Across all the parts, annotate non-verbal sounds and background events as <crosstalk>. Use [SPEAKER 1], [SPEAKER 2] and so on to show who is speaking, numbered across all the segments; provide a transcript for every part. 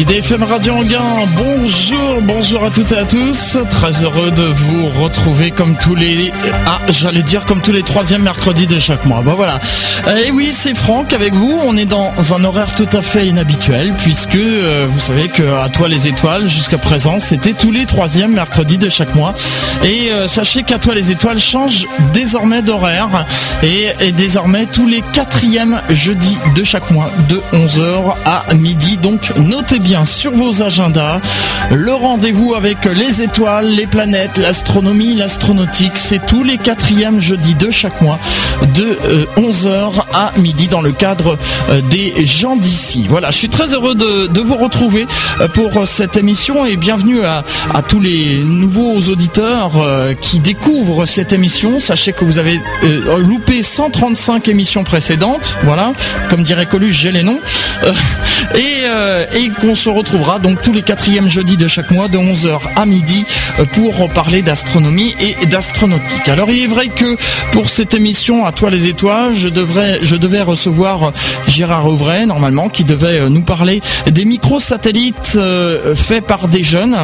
[SPEAKER 1] IDFM Radio Anguin, bonjour, bonjour à toutes et à tous. Très heureux de vous retrouver comme tous les, ah, j'allais dire comme tous les troisièmes mercredis de chaque mois. Bah voilà. Et oui, c'est Franck avec vous. On est dans un horaire tout à fait inhabituel puisque euh, vous savez que à toi les étoiles jusqu'à présent c'était tous les troisièmes mercredis de chaque mois. Et euh, sachez qu'à toi les étoiles change désormais d'horaire et, et désormais tous les quatrièmes jeudis de chaque mois de 11h à midi. Donc notez bien sur vos agendas le rendez-vous avec les étoiles, les planètes, l'astronomie, l'astronautique. C'est tous les quatrièmes jeudis de chaque mois de 11h à midi dans le cadre euh, des gens d'ici. Voilà, je suis très heureux de, vous retrouver euh, pour cette émission et bienvenue à, tous les nouveaux auditeurs euh, qui découvrent cette émission. Sachez que vous avez euh, loupé 135 émissions précédentes. Voilà, comme dirait Coluche, j'ai les noms. Euh, et euh, et se retrouvera donc tous les quatrièmes jeudis de chaque mois de 11h à midi euh, pour parler d'astronomie et d'astronautique. Alors il est vrai que pour cette émission à toi les étoiles, je devrais je devais recevoir Gérard Auvray normalement qui devait euh, nous parler des microsatellites euh, faits par des jeunes,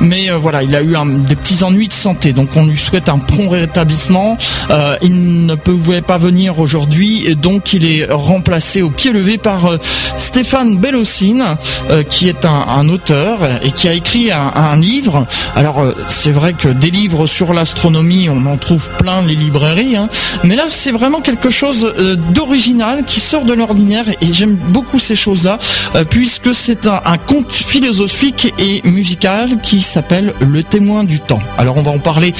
[SPEAKER 1] mais euh, voilà il a eu des petits ennuis de santé, donc on lui souhaite un prompt rétablissement. Euh, il ne pouvait pas venir aujourd'hui, donc il est remplacé au pied levé par euh, Stéphane Bellocine, euh, qui est un, auteur et qui a écrit un, livre. Alors euh, c'est vrai que des livres sur l'astronomie, on en trouve plein les librairies, hein. mais là c'est vraiment quelque chose euh, d'original qui sort de l'ordinaire et j'aime beaucoup ces choses-là euh, puisque c'est un, conte philosophique et musical qui s'appelle Le témoin du temps. Alors on va en parler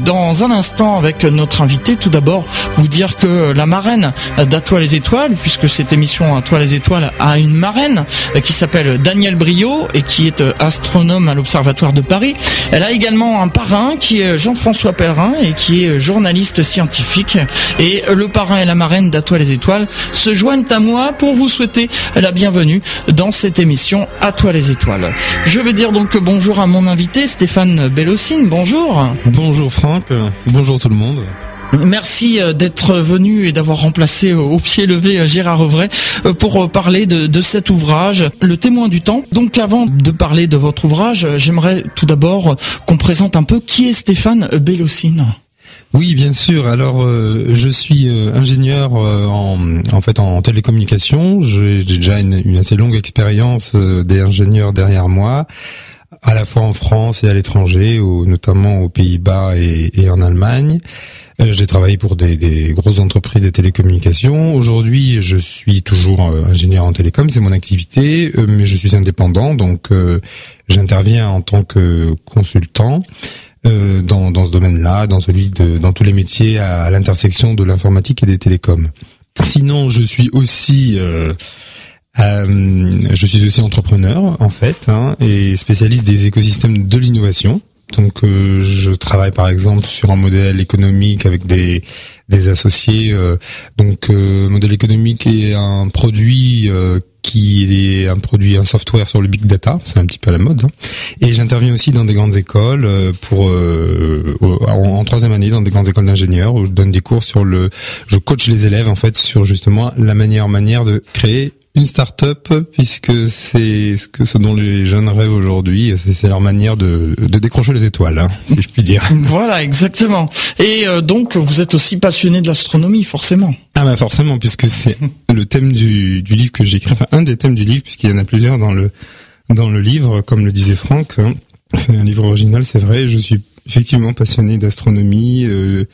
[SPEAKER 1] dans un instant avec notre invité. Tout d'abord, vous dire que la marraine d'À toi les étoiles, puisque cette émission À toi les étoiles a une marraine qui s'appelle Daniel Brio et qui est euh, astronome à l'Observatoire de Paris. Elle a également un parrain qui est Jean-François Pellerin et qui est journaliste scientifique. Et euh, le parrain et la marraine d'À toi les étoiles se joignent à moi pour vous souhaiter la bienvenue dans cette émission À toi les étoiles. Je vais dire donc bonjour à mon invité Stéphane Bellocine. Bonjour.
[SPEAKER 2] Bonjour Franck, euh, bonjour tout le monde.
[SPEAKER 1] Merci euh, d'être venu et d'avoir remplacé euh, au pied levé euh, Gérard Auvray pour parler de, de cet ouvrage, Le témoin du temps. Donc avant de parler de votre ouvrage, j'aimerais tout d'abord qu'on présente un peu qui est Stéphane Bellocine.
[SPEAKER 2] Oui, bien sûr. Alors, euh, je suis ingénieur en, en fait en télécommunications. J'ai déjà une, assez longue expérience d'ingénieur derrière moi, à la fois en France et à l'étranger, notamment aux Pays-Bas et en Allemagne. Euh, J'ai travaillé pour des, des grosses entreprises de télécommunications. Aujourd'hui, je suis toujours euh, ingénieur en télécom, c'est mon activité, euh, mais je suis indépendant, donc j'interviens en tant que consultant dans, dans ce domaine-là, dans celui de, dans tous les métiers à, à l'intersection de l'informatique et des télécoms. Sinon, je suis aussi euh, euh, je suis aussi entrepreneur en fait hein, et spécialiste des écosystèmes de l'innovation. Donc euh, je travaille par exemple sur un modèle économique avec des des associés. euh, donc euh, modèle économique est un produit euh, qui est un produit, un software sur le big data, c'est un petit peu à la mode. hein. Et j'interviens aussi dans des grandes écoles euh, pour euh, en, en troisième année dans des grandes écoles d'ingénieurs où je donne des cours sur le, je coach les élèves en fait sur justement la manière manière de créer une start-up puisque c'est ce que ce dont les jeunes rêvent aujourd'hui, c'est c'est leur manière de, de décrocher les étoiles, hein, si je puis dire. <laughs>
[SPEAKER 1] Voilà, exactement. Et euh, donc vous êtes aussi passionné de l'astronomie, forcément.
[SPEAKER 2] Ah bah forcément puisque c'est <laughs> le thème du, du livre que j'ai écrit, enfin un des thèmes du livre puisqu'il y en a plusieurs dans le dans le livre, comme le disait Franck. hein. C'est un livre original, c'est vrai. Je suis effectivement passionné d'astronomie euh,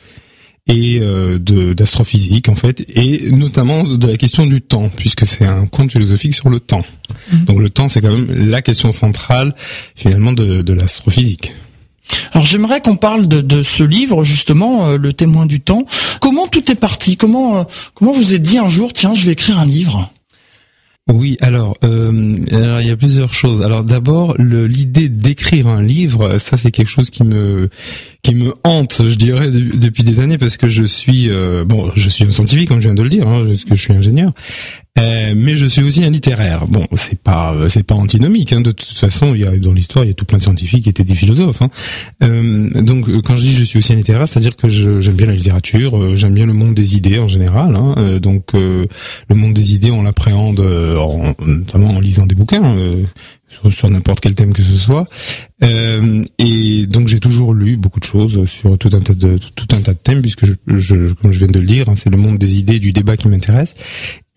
[SPEAKER 2] et euh, de d'astrophysique en fait, et notamment de la question du temps, puisque c'est un conte philosophique sur le temps.
[SPEAKER 1] Mhm.
[SPEAKER 2] Donc le temps, c'est quand même la question centrale finalement de, de l'astrophysique.
[SPEAKER 1] Alors j'aimerais qu'on parle de, de ce livre justement, euh, Le témoin du temps. Comment tout est parti? Comment euh, comment vous êtes dit un jour tiens je vais écrire un livre?
[SPEAKER 2] Oui, alors, euh, alors, il y a plusieurs choses. Alors d'abord, l'idée d'écrire un livre, ça c'est quelque chose qui me qui me hante, je dirais, de- depuis des années parce que je suis euh, bon, je suis un scientifique comme je viens de le dire, hein, parce que je suis ingénieur, euh, mais je suis aussi un littéraire. Bon, c'est pas euh, c'est pas antinomique. Hein, de toute façon, il y a dans l'histoire, il y a tout plein de scientifiques qui étaient des philosophes. Hein. Euh, donc, euh, quand je dis je suis aussi un littéraire, c'est-à-dire que j'aime bien la littérature, euh, j'aime bien le monde des idées en général. Hein, donc, le monde des idées, on l'appréhende en- notamment en lisant des bouquins. Euh, sur, n'importe quel thème que ce soit. Euh, et donc j'ai toujours lu beaucoup de choses sur tout un tas de tout un tas de thèmes puisque je, comme je viens de le dire, hein, c'est le monde des idées, du débat qui m'intéresse.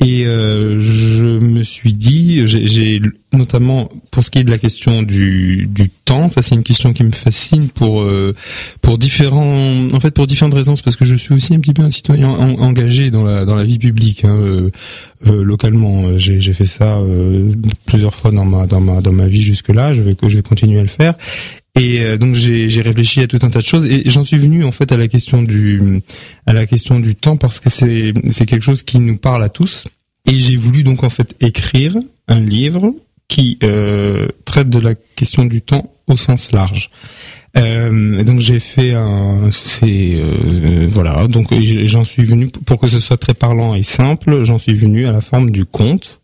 [SPEAKER 2] Et euh, je me suis dit, j'ai notamment pour ce qui est de la question du, du temps, ça c'est une question qui me fascine pour euh, pour différents, en fait pour différentes raisons, parce que je suis aussi un petit peu un citoyen engagé dans la dans la vie publique hein, euh, euh localement. J'ai fait ça plusieurs fois dans ma dans ma dans ma vie jusque là. Je vais je vais continuer à le faire. Et euh, donc j'ai réfléchi à tout un tas de choses. Et j'en suis venu en fait à la question du à la question du temps parce que c'est c'est quelque chose qui nous parle à tous. Et j'ai voulu donc en fait écrire un livre qui euh, traite de la question du temps au sens large. Euh, donc j'ai fait un, c'est euh, voilà, donc j'en suis venu pour que ce soit très parlant et simple, j'en suis venu à la forme du conte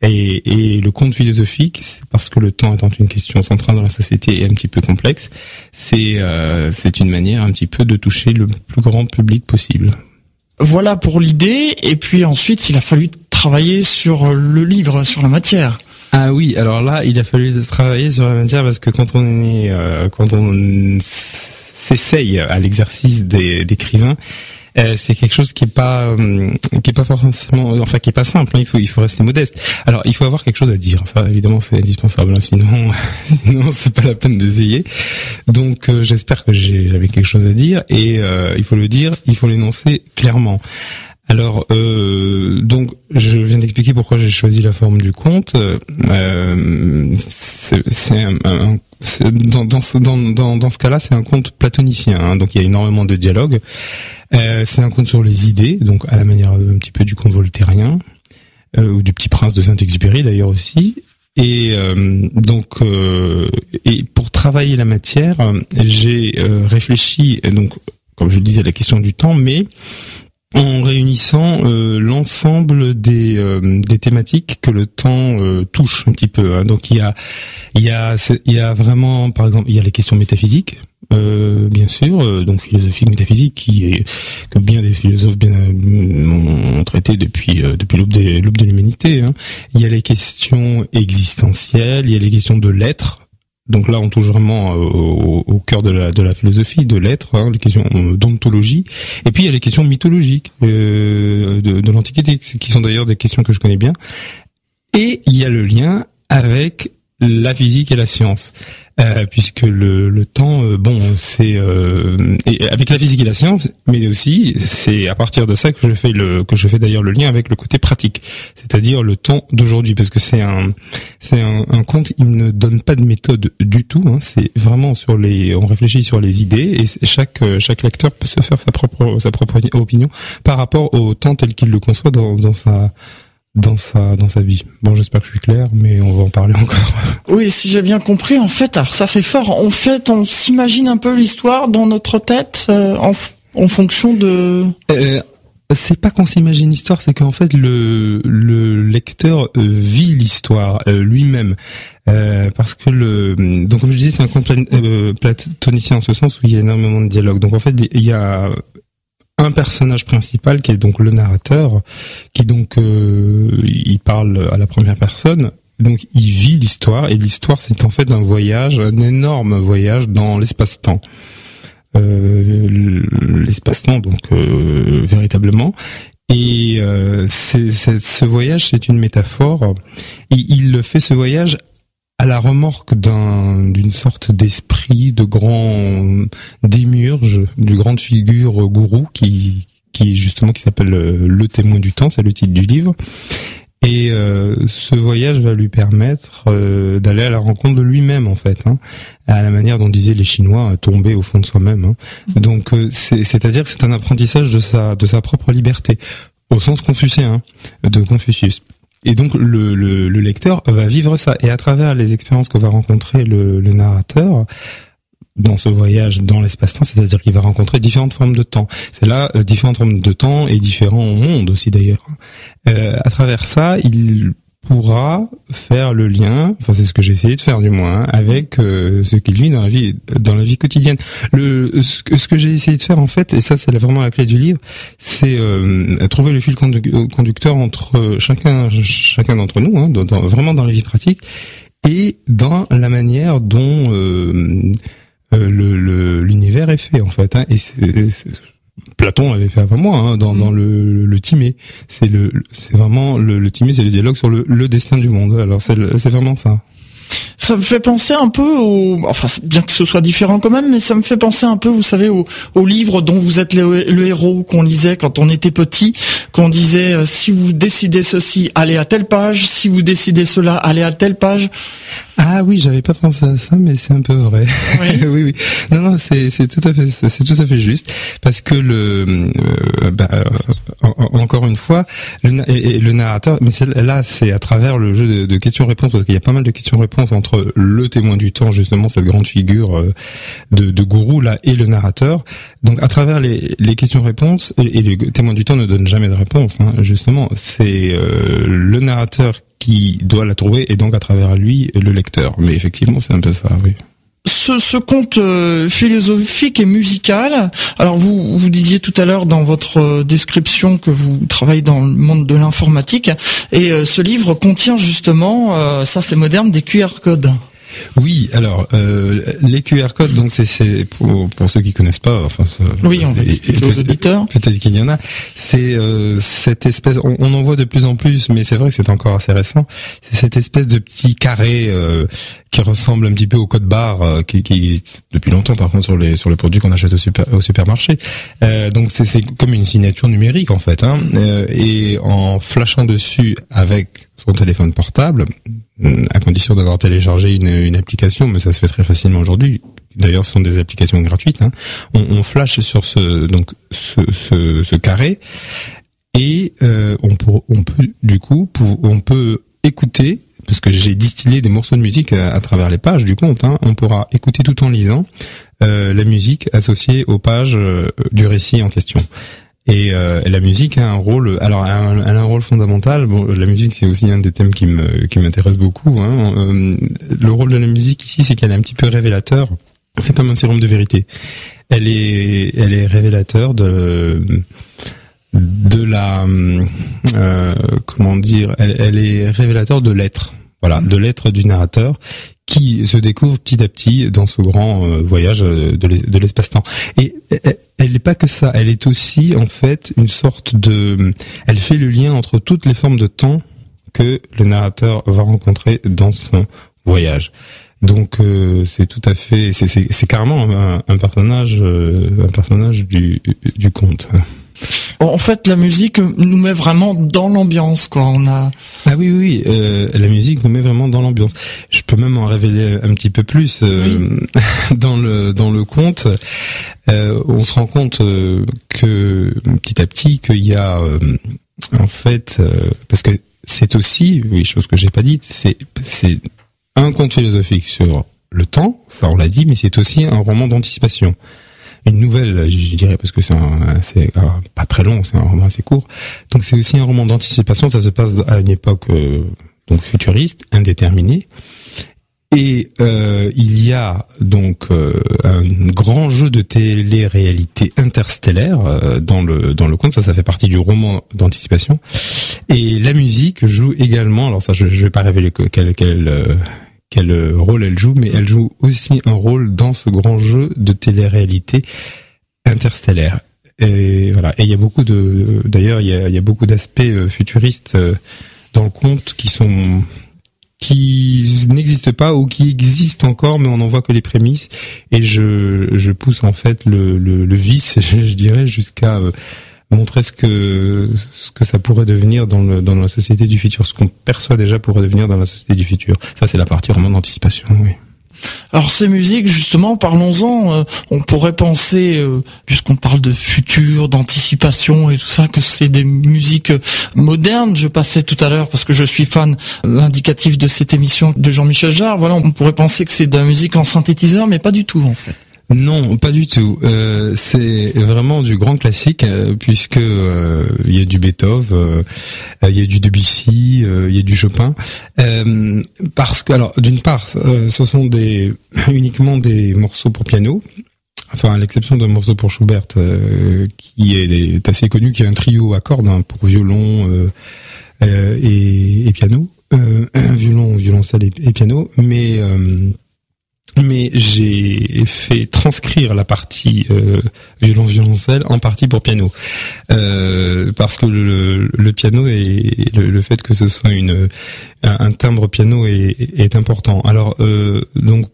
[SPEAKER 2] et, et le conte philosophique, c'est parce que le temps étant une question centrale dans la société et un petit peu complexe, c'est euh, c'est une manière un petit peu de toucher le plus grand public possible.
[SPEAKER 1] Voilà pour l'idée, et puis ensuite il a fallu travailler sur le livre, sur la matière.
[SPEAKER 2] Ah oui, alors là, il a fallu travailler sur la matière parce que quand on est, euh, quand on s'essaye à l'exercice d'écrivain, euh, c'est quelque chose qui est pas euh, qui est pas forcément enfin qui est pas simple hein. il faut il faut rester modeste alors il faut avoir quelque chose à dire ça évidemment c'est indispensable hein. sinon <laughs> sinon c'est pas la peine d'essayer donc euh, j'espère que j'avais quelque chose à dire et il faut le dire il faut l'énoncer clairement alors, euh, donc, je viens d'expliquer pourquoi j'ai choisi la forme du conte. Euh, c'est un, un, dans, dans, ce, dans, dans, ce cas-là, c'est un conte platonicien, hein, donc il y a énormément de dialogues. Euh, c'est un conte sur les idées, donc à la manière un petit peu du conte voltairien, euh, ou du Petit Prince de Saint-Exupéry d'ailleurs aussi. Et euh, donc, euh, et pour travailler la matière, j'ai réfléchi, donc comme je le disais, à la question du temps, mais en réunissant euh, l'ensemble des, euh, des thématiques que le temps euh, touche un petit peu. Hein. Donc il y a il y a il y a vraiment par exemple il y a les questions métaphysiques bien sûr donc philosophique métaphysique qui est que bien des philosophes bien ont traité depuis depuis l'aube de de l'humanité. Hein. Il y a les questions existentielles, il y a les questions de l'être donc là, on touche vraiment euh, au, cœur de la, philosophie, de l'être, hein, les questions euh, d'ontologie. Et puis il y a les questions mythologiques euh, de l'Antiquité, qui sont d'ailleurs des questions que je connais bien. Et il y a le lien avec la physique et la science. Euh, puisque le, le temps, euh, bon, c'est euh, avec la physique et la science, mais aussi c'est à partir de ça que je fais le que je fais d'ailleurs le lien avec le côté pratique, c'est-à-dire le temps d'aujourd'hui, parce que c'est un c'est un, un conte, il ne donne pas de méthode du tout, hein, c'est vraiment sur les, on réfléchit sur les idées et chaque chaque lecteur peut se faire sa propre sa propre opinion par rapport au temps tel qu'il le conçoit dans, dans sa dans sa dans sa vie. Bon, j'espère que je suis clair, mais on va en parler <laughs> encore.
[SPEAKER 1] Oui, si j'ai bien compris, en fait, alors ça c'est fort. En fait, on s'imagine un peu l'histoire dans notre tête euh, en, en fonction de.
[SPEAKER 2] Euh, c'est pas qu'on s'imagine l'histoire, c'est qu'en fait le le lecteur euh, vit l'histoire euh, lui-même. parce que le donc comme je disais c'est un conte platonicien en ce sens où il y a énormément de dialogue. Donc en fait il y a un personnage principal qui est donc le narrateur, qui donc euh, il parle à la première personne. Donc il vit l'histoire et l'histoire c'est en fait un voyage, un énorme voyage dans l'espace-temps. Euh, l'espace-temps donc euh, véritablement et euh, ce voyage, c'est une métaphore. il le fait ce voyage à la remorque d'un d'une sorte d'esprit de grand démurge, du grande figure gourou qui qui justement qui s'appelle euh, le témoin du temps, c'est le titre du livre. Et euh, ce voyage va lui permettre euh, d'aller à la rencontre de lui-même en fait, hein, à la manière dont disaient les Chinois, tomber au fond de soi-même. Hein. Donc c'est-à-dire que c'est un apprentissage de sa de sa propre liberté, au sens confucéen de Confucius. Et donc le, le, le, lecteur va vivre ça. Et à travers les expériences que va rencontrer le, le narrateur dans ce voyage dans l'espace-temps, c'est-à-dire qu'il va rencontrer différentes formes de temps. C'est là euh, différentes formes de temps et différents mondes aussi d'ailleurs. Euh, à travers ça, il pourra faire le lien, enfin c'est ce que j'ai essayé de faire du moins, avec euh, ce qu'il vit dans la vie dans la vie quotidienne. Le ce que, que j'ai essayé de faire en fait, et ça c'est vraiment la clé du livre, c'est euh, trouver le fil conducteur entre chacun chacun d'entre nous, hein, vraiment dans la vie pratique, et dans la manière dont euh, le l'univers est fait en fait. Hein. Et Platon l'avait fait avant moi hein, dans, dans le, le Timée. C'est le c'est vraiment le, le Timée, c'est le dialogue sur le, le destin du monde. Alors c'est c'est vraiment ça
[SPEAKER 1] ça me fait penser un peu au, enfin bien que ce soit différent quand même, mais ça me fait penser un peu, vous savez, au, au livre dont vous êtes le, héros qu'on lisait quand on était petit, qu'on disait euh, si vous décidez ceci, allez à telle page, si vous décidez cela, allez à telle page.
[SPEAKER 2] Ah oui, j'avais pas pensé à ça, mais c'est un peu vrai. Oui, <laughs> oui, oui. Non, non, c'est c'est tout à fait c'est tout à fait juste parce que le euh, bah, euh, encore une fois le, et, le narrateur, mais là c'est à travers le jeu de, de questions-réponses parce qu'il y a pas mal de questions-réponses entre le témoin du temps justement cette grande figure euh, de, de gourou là et le narrateur. Donc à travers les, les questions-réponses et, le témoin du temps ne donne jamais de réponse. Hein, justement, c'est le narrateur qui doit la trouver et donc à travers lui le lecteur. Mais effectivement, c'est un peu ça, oui.
[SPEAKER 1] Ce, ce conte euh, philosophique et musical. Alors vous vous disiez tout à l'heure dans votre euh, description que vous travaillez dans le monde de l'informatique et euh, ce livre contient justement, ça c'est moderne, des QR codes.
[SPEAKER 2] Oui, alors euh, les QR codes, donc c'est pour, pour ceux qui connaissent pas, enfin
[SPEAKER 1] oui, on va expliquer aux auditeurs.
[SPEAKER 2] Peut-être qu'il y en a. C'est euh, cette espèce, on, on, en voit de plus en plus, mais c'est vrai que c'est encore assez récent. C'est cette espèce de petit carré euh, qui ressemble un petit peu au code barre euh, qui, qui, existe depuis longtemps, par contre sur les sur les produits qu'on achète au, super, au supermarché. Euh, donc c'est comme une signature numérique en fait, hein, et en flashant dessus avec son téléphone portable, euh, à condition d'avoir téléchargé une, application, mais ça se fait très facilement aujourd'hui. D'ailleurs, ce sont des applications gratuites. Hein. On, flash sur ce donc ce, carré et euh, on, peut, du coup on peut écouter parce que j'ai distillé des morceaux de musique à, travers les pages du compte. Hein, on pourra écouter tout en lisant euh, la musique associée aux pages euh, du récit en question. Et, euh, la musique a un rôle, alors a un, rôle fondamental. Bon, la musique c'est aussi un des thèmes qui me qui m'intéresse beaucoup. Hein. Euh, le rôle de la musique ici, c'est qu'elle est un petit peu révélateur. C'est comme un sérum de vérité. Elle est elle est révélateur de de la euh, comment dire. Elle est révélateur de l'être. Voilà, de l'être du narrateur qui se découvre petit à petit dans ce grand euh, voyage euh, de l'espace-temps. Et elle n'est pas que ça, elle est aussi en fait une sorte de... Elle fait le lien entre toutes les formes de temps que le narrateur va rencontrer dans son voyage. Donc euh, c'est tout à fait, c'est carrément un, un personnage, un personnage du, du conte.
[SPEAKER 1] En fait, la musique nous met vraiment dans l'ambiance, quoi. On a.
[SPEAKER 2] Ah oui, oui, euh, la musique nous met vraiment dans l'ambiance. Je peux même en révéler un petit peu plus euh, <laughs> dans le dans le conte. Euh, on se rend compte que petit à petit qu'il y a en fait parce que c'est aussi, oui, chose que j'ai pas dite, c'est c'est un conte philosophique sur le temps, ça on l'a dit, mais c'est aussi un roman d'anticipation une nouvelle, je dirais, parce que c'est c'est pas très long, c'est un roman assez court. Donc c'est aussi un roman d'anticipation. Ça se passe à une époque euh, donc futuriste, indéterminée. Et euh, il y a donc euh, un grand jeu de télé-réalité interstellaire dans le dans le conte. Ça, ça fait partie du roman d'anticipation. Et la musique joue également. Alors ça, je, je vais pas révéler que, quelle quelle quel euh, rôle elle joue, mais elle joue aussi un rôle dans ce grand jeu de télé-réalité interstellaire. Et voilà. Et il y a beaucoup de, d'ailleurs, il y a, beaucoup d'aspects euh, futuristes euh, dans le conte qui sont qui n'existent pas ou qui existent encore, mais on n'en voit que les prémices. Et je, je pousse en fait le, le, le vice, <laughs> je, dirais, jusqu'à montrer ce que ce que ça pourrait devenir dans le dans la société du futur, ce qu'on perçoit déjà pourrait devenir dans la société du futur. Ça, c'est la partie vraiment d'anticipation. Oui.
[SPEAKER 1] Alors ces musiques, justement, parlons-en. Euh, on pourrait penser, euh, puisqu'on parle de futur, d'anticipation et tout ça, que c'est des musiques modernes. Je passais tout à l'heure parce que je suis fan l'indicatif de cette émission de Jean-Michel Jarre. Voilà, on pourrait penser que c'est de la musique en synthétiseur, mais pas du tout en fait.
[SPEAKER 2] Non, pas du tout. Euh, c'est vraiment du grand classique euh, puisque euh, il y a du Beethoven, il y a du Debussy, il y a du Chopin. parce que alors d'une part, ce sont <laughs> uniquement des morceaux pour piano. Enfin, à l'exception d'un morceau pour Schubert qui est, assez connu, qui est un trio à cordes hein, pour violon et, et, piano. un violon, violoncelle et, piano, mais mais j'ai fait transcrire la partie euh, violon violoncelle en partie pour piano euh, parce que le, piano et le, fait que ce soit une un, timbre piano est, est important alors euh, donc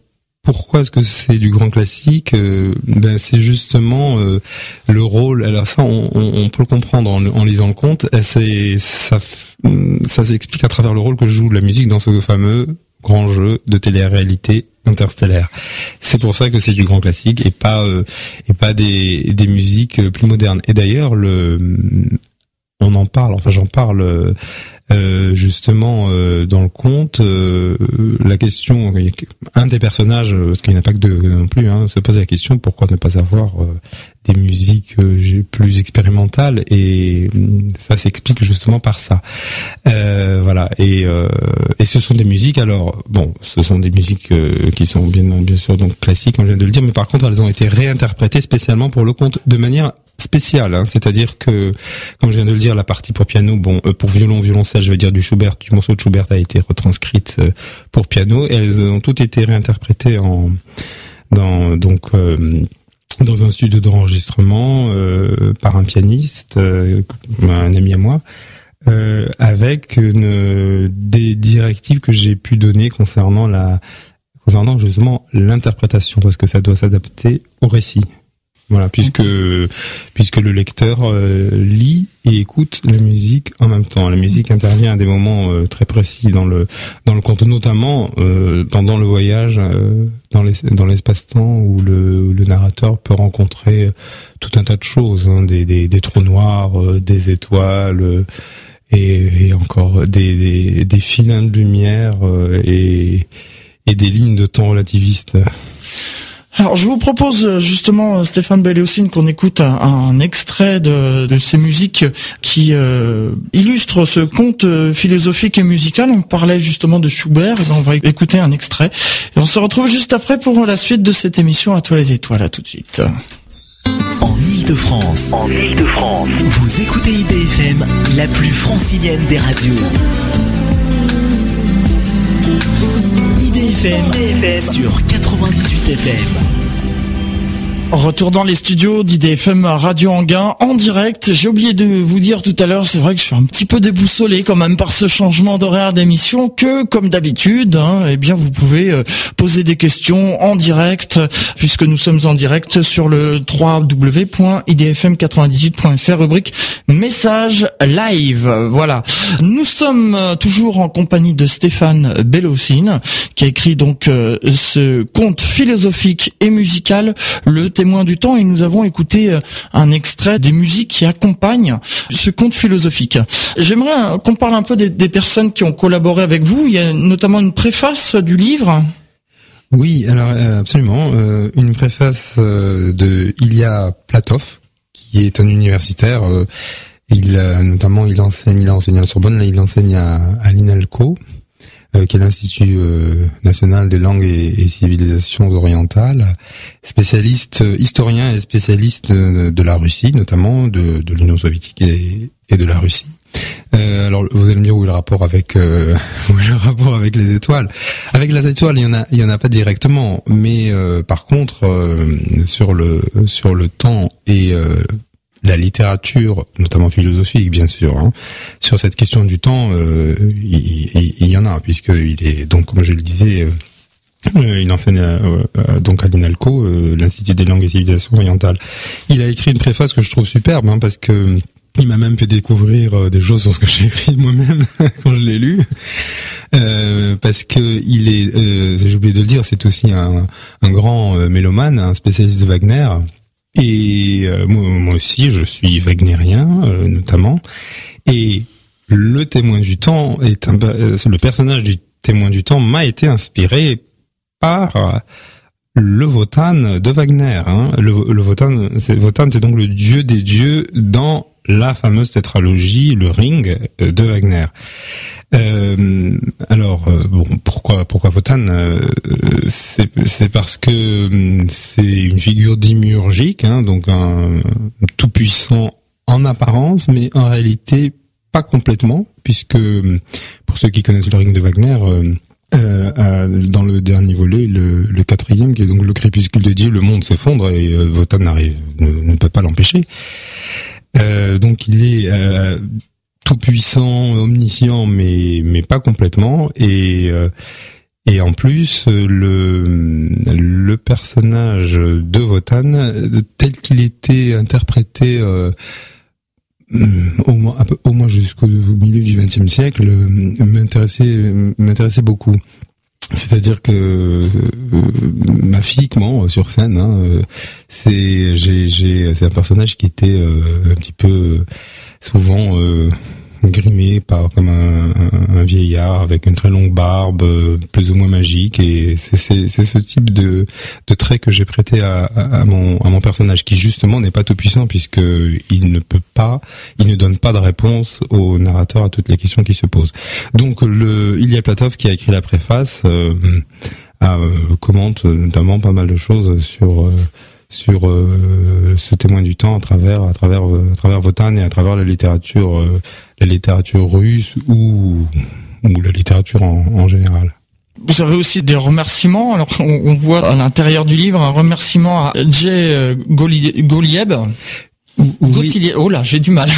[SPEAKER 2] pourquoi est-ce que c'est du grand classique Ben c'est justement le rôle. Alors ça, on, on, peut le comprendre en, en lisant le conte. C'est ça, ça s'explique à travers le rôle que joue la musique dans ce fameux grand jeu de télé-réalité interstellaire. C'est pour ça que c'est du grand classique et pas euh, et pas des, des musiques euh, plus modernes. Et d'ailleurs le on en parle, enfin j'en parle euh, justement dans le conte. La question, un des personnages, parce qu'il n'y en a pas que deux non plus, hein, se pose la question pourquoi ne pas avoir des musiques plus expérimentales et ça s'explique justement par ça. voilà et et ce sont des musiques alors bon, ce sont des musiques qui sont bien bien sûr donc classiques, on vient de le dire, mais par contre elles ont été réinterprétées spécialement pour le conte de manière spécial, hein. c'est-à-dire que, comme je viens de le dire, la partie pour piano, bon, euh, pour violon, violoncelle, je vais dire du Schubert, du morceau de Schubert a été retranscrite euh, pour piano, et elles ont toutes été réinterprétées en, dans, donc, euh, dans un studio d'enregistrement par un pianiste, un ami à moi. avec une, des directives que j'ai pu donner concernant la concernant justement l'interprétation parce que ça doit s'adapter au récit. Voilà, puisque puisque le lecteur euh, lit et écoute la musique en même temps. La musique intervient à des moments euh, très précis dans le dans le conte, notamment euh, pendant le voyage dans les, dans l'espace-temps où le, le narrateur peut rencontrer tout un tas de choses, hein, des, des, des trous noirs, des étoiles. Et, et encore des, des, des filins de lumière et, et des lignes de temps relativistes.
[SPEAKER 1] Alors je vous propose euh, justement euh, Stéphane Belléocine qu'on écoute un, extrait de, de, ces musiques qui euh, illustrent ce conte philosophique et musical. On parlait justement de Schubert, et ben, on va écouter un extrait et on se retrouve juste après pour la suite de cette émission à toi les étoiles. À tout de suite.
[SPEAKER 3] En Ile-de-France, en Ile-de-France, vous écoutez IDFM, la plus francilienne des radios. IDFM, sur 98 FM.
[SPEAKER 1] Retour dans les studios d'IDFM Radio Anguin en direct. J'ai oublié de vous dire tout à l'heure, c'est vrai que je suis un petit peu déboussolé quand même par ce changement d'horaire d'émission que, comme d'habitude, hein, eh bien vous pouvez euh, poser des questions en direct puisque nous sommes en direct sur le www.idfm98.fr rubrique message live. Voilà. Nous sommes euh, toujours en compagnie de Stéphane Bellocine qui a écrit donc euh, ce conte philosophique et musical le témoin du temps et nous avons écouté euh, un extrait des musiques qui accompagnent ce conte philosophique. J'aimerais qu'on parle un peu des, personnes qui ont collaboré avec vous. Il y a notamment une préface du livre.
[SPEAKER 2] Oui, alors euh, absolument. Euh, une préface de Ilya Platov, qui est un universitaire. il notamment il enseigne, il enseigne à la Sorbonne, il enseigne à, l'INALCO, euh, qui est l'Institut euh, national des langues et, civilisations orientales, spécialiste, euh, historien et spécialiste de, la Russie, notamment de, de l'Union soviétique et, et, de la Russie. Euh, alors vous allez me dire où est le rapport avec euh, <laughs> où est le rapport avec les étoiles? Avec les étoiles, il y en a il y en a pas directement, mais par contre sur le sur le temps et la littérature, notamment philosophique bien sûr, hein, sur cette question du temps, euh, il, y en a puisqu'il est donc comme je le disais. Euh, euh, il enseigne donc à l'INALCO, l'Institut des langues et civilisations orientales. Il a écrit une préface que je trouve superbe hein, parce que il m'a même fait découvrir des choses sur ce que j'ai écrit <laughs> moi-même <laughs> quand je l'ai lu, parce que il est, j'ai oublié de le dire, c'est aussi un, un grand mélomane, un spécialiste de Wagner. Et euh, moi, aussi, je suis wagnérien, euh, notamment. Et le témoin du temps est un, euh, le personnage du témoin du temps m'a été inspiré par le Wotan de Wagner. Hein. Le, Wotan, c'est Wotan, c'est donc le dieu des dieux dans la fameuse tétralogie, le Ring de Wagner. Euh, alors euh, bon, pourquoi pourquoi Wotan euh, C'est parce que hum, c'est figure démiurgique, hein, donc un tout puissant en apparence, mais en réalité pas complètement, puisque pour ceux qui connaissent le ring de Wagner, euh, dans le dernier volet, le, le, quatrième, qui est donc le crépuscule de Dieu, le monde s'effondre et euh, Votan n'arrive, ne, peut pas l'empêcher. Euh, donc il est euh, tout puissant, omniscient, mais mais pas complètement. Et euh, et en plus, le le personnage de Votan, tel qu'il était interprété. au moins, au moins jusqu'au milieu du XXe siècle, m'intéressait m'intéressait beaucoup. C'est-à-dire que euh, physiquement sur scène, hein, c'est j'ai j'ai c'est un personnage qui était un petit peu souvent grimé par comme un, un, vieillard avec une très longue barbe, euh, plus ou moins magique. Et c'est ce type de, de trait que j'ai prêté à, à, mon, à mon personnage, qui justement n'est pas tout puissant puisque il ne peut pas, il ne donne pas de réponse au narrateur à toutes les questions qui se posent. Donc le Ilya Platov qui a écrit la préface euh, euh commente notamment pas mal de choses sur sur euh, ce témoin du temps à travers à travers à travers Votan et à travers la littérature euh, la littérature russe ou ou la littérature en, en général.
[SPEAKER 1] Vous avez aussi des remerciements. Alors, on, voit à l'intérieur du livre un remerciement à Jay euh, Golieb. Oui. Oh là, j'ai du mal.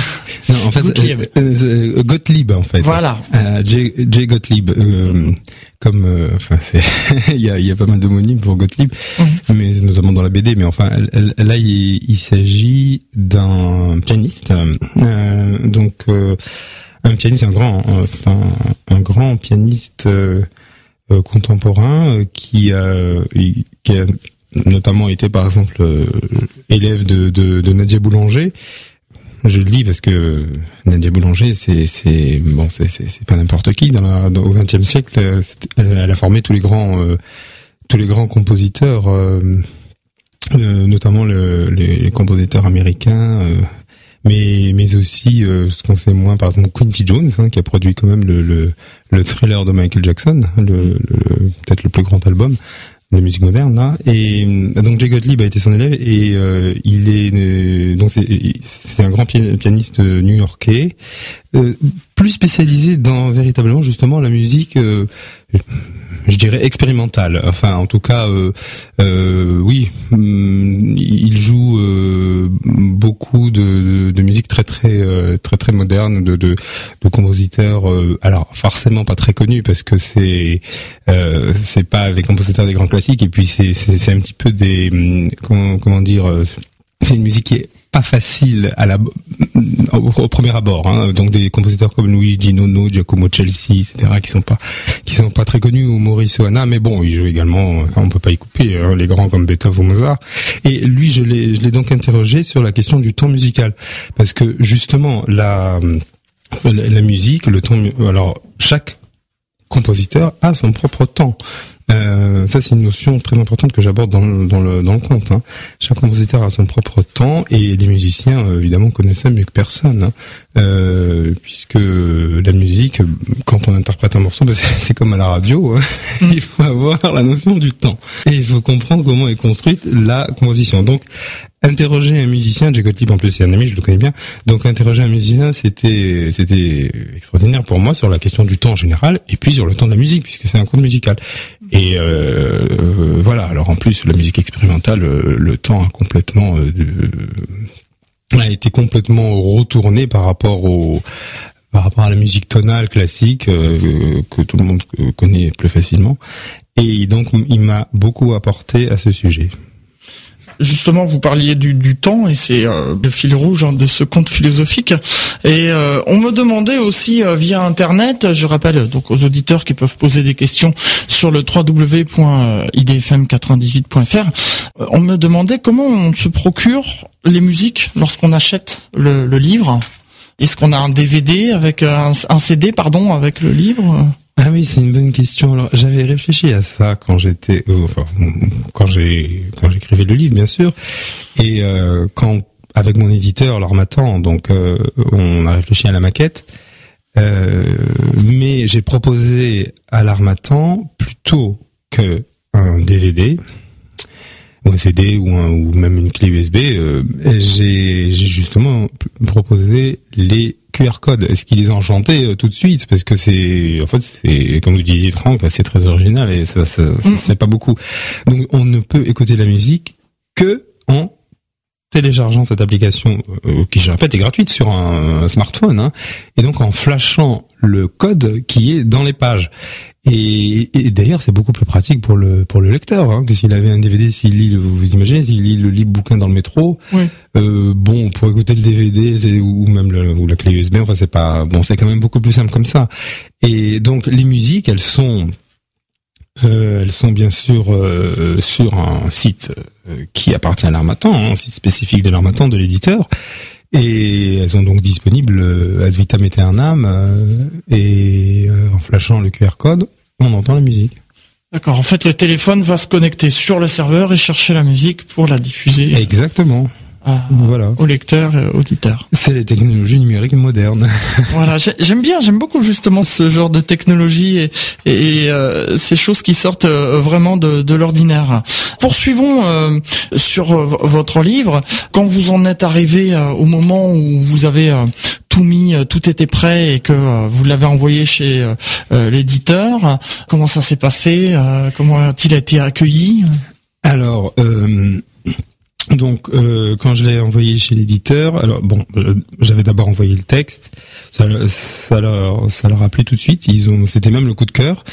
[SPEAKER 2] Non, en fait, Gottlieb. Euh, Gottlieb en fait.
[SPEAKER 1] Voilà.
[SPEAKER 2] Euh, J, J. Gottlieb. Euh, comme, enfin, c'est, <laughs> il y a, y a, pas mal d'homonymes pour Gottlieb, mhm. mais notamment dans la BD. Mais enfin, là, il, il s'agit d'un pianiste. donc, un pianiste, un grand, c'est un, un, grand pianiste contemporain qui, qui a notamment été par exemple euh, élève de, de, de, Nadia Boulanger. Je le dis parce que Nadia Boulanger, c'est c'est bon, c'est c'est pas n'importe qui. Dans, la, au XXe siècle, euh, elle a formé tous les grands euh, tous les grands compositeurs, notamment le, les, compositeurs américains. mais mais aussi ce qu'on sait moins par exemple Quincy Jones hein, qui a produit quand même le, le, le thriller de Michael Jackson le, le peut-être le plus grand album de musique moderne là. Et euh, donc Jay Gottlieb a été son élève et euh, il est euh, donc c'est un grand pianiste new-yorkais plus spécialisé dans véritablement justement la musique je dirais expérimental. Enfin, en tout cas, euh, euh, oui, mm, il joue euh, beaucoup de, de, musique très très très très moderne, de de, de compositeurs. alors forcément pas très connus parce que c'est c'est pas des compositeurs des grands classiques et puis c'est c'est un petit peu des mm, comment comment dire c'est une musique qui est facile à la au, premier abord. Hein. Donc des compositeurs comme Luigi Nono, Giacomo Chelsea, etc. qui sont pas qui sont pas très connus ou Maurice Oana, mais bon, il joue également. On peut pas y couper hein, les grands comme Beethoven ou Mozart. Et lui, je l'ai je l'ai donc interrogé sur la question du temps musical parce que justement la la musique, le temps. Alors chaque compositeur a son propre temps. Euh, ça, c'est une notion très importante que j'aborde dans, dans, le, dans le conte. Hein. Chaque compositeur a son propre temps et les musiciens, euh, évidemment, connaissent ça mieux que personne. Hein. Euh, puisque la musique, quand on interprète un morceau, <laughs> bah, c'est comme à la radio, hein. mm. il faut avoir la notion du temps. Et il faut comprendre comment est construite la composition. Donc, interroger un musicien, Jay Gottlieb en plus c'est un ami, je le connais bien, donc interroger un musicien c'était c'était extraordinaire pour moi sur la question du temps en général et puis sur le temps de la musique puisque c'est un conte musical. Et euh, voilà, alors en plus la musique expérimentale, le, temps a complètement euh, a été complètement retourné par rapport au par rapport à la musique tonale classique euh, que tout le monde connaît plus facilement. Et donc il m'a beaucoup apporté à ce sujet.
[SPEAKER 1] Justement, vous parliez du, du temps et c'est euh, le fil rouge hein, de ce conte philosophique. Et euh, on me demandait aussi euh, via Internet, je rappelle donc aux auditeurs qui peuvent poser des questions sur le www.idfm98.fr, on me demandait comment on se procure les musiques lorsqu'on achète le, livre. Est-ce qu'on a un DVD avec un CD, pardon, avec le livre?
[SPEAKER 2] Ah oui, c'est une bonne question. Alors, j'avais réfléchi à ça quand j'étais, euh, enfin, quand j'ai, quand j'écrivais le livre, bien sûr, et euh, quand avec mon éditeur l'Armatan, donc euh, on a réfléchi à la maquette, mais j'ai proposé à l'Armatan plutôt que un DVD ou un CD ou, ou même une clé USB, j'ai justement proposé les QR code, ce qui les a enchantés tout de suite? Parce que c'est, en fait, c'est comme vous disiez Franck, c'est très original et ça, ça, ça, mm. se fait pas beaucoup. Donc on ne peut écouter la musique que en téléchargeant cette application euh, qui je répète est gratuite sur un, smartphone hein, et donc en flashant le code qui est dans les pages. Et, d'ailleurs c'est beaucoup plus pratique pour le pour le lecteur hein, que s'il avait un DVD s'il lit vous imaginez s'il lit le livre bouquin dans le métro euh, bon pour écouter le DVD ou même ou la clé USB enfin c'est pas bon c'est quand même beaucoup plus simple comme ça. Et donc les musiques elles sont euh, elles sont bien sûr euh, sur un site euh, qui appartient à l'Armatan, hein, un site spécifique de l'Armatan, de l'éditeur. Et elles sont donc disponibles ad vitam aeternam. et en flashant le QR code, on entend la musique.
[SPEAKER 1] D'accord. En fait, le téléphone va se connecter sur le serveur et chercher la musique pour la diffuser.
[SPEAKER 2] Exactement
[SPEAKER 1] voilà. au lecteur et auditeur.
[SPEAKER 2] C'est les technologies numériques modernes. <laughs>
[SPEAKER 1] voilà, j'aime bien, j'aime beaucoup justement ce genre de technologie et, et euh, ces choses qui sortent euh, vraiment de, de l'ordinaire. Poursuivons euh, sur votre livre. Quand vous en êtes arrivé au moment où vous avez tout mis, tout était prêt et que vous l'avez envoyé chez l'éditeur, comment ça s'est passé Comment a-t-il été accueilli?
[SPEAKER 2] Alors, euh, donc euh, quand je l'ai envoyé chez l'éditeur, alors bon, euh, j'avais d'abord envoyé le texte, ça, ça, leur ça leur a plu tout de suite. Ils ont, c'était même le coup de cœur.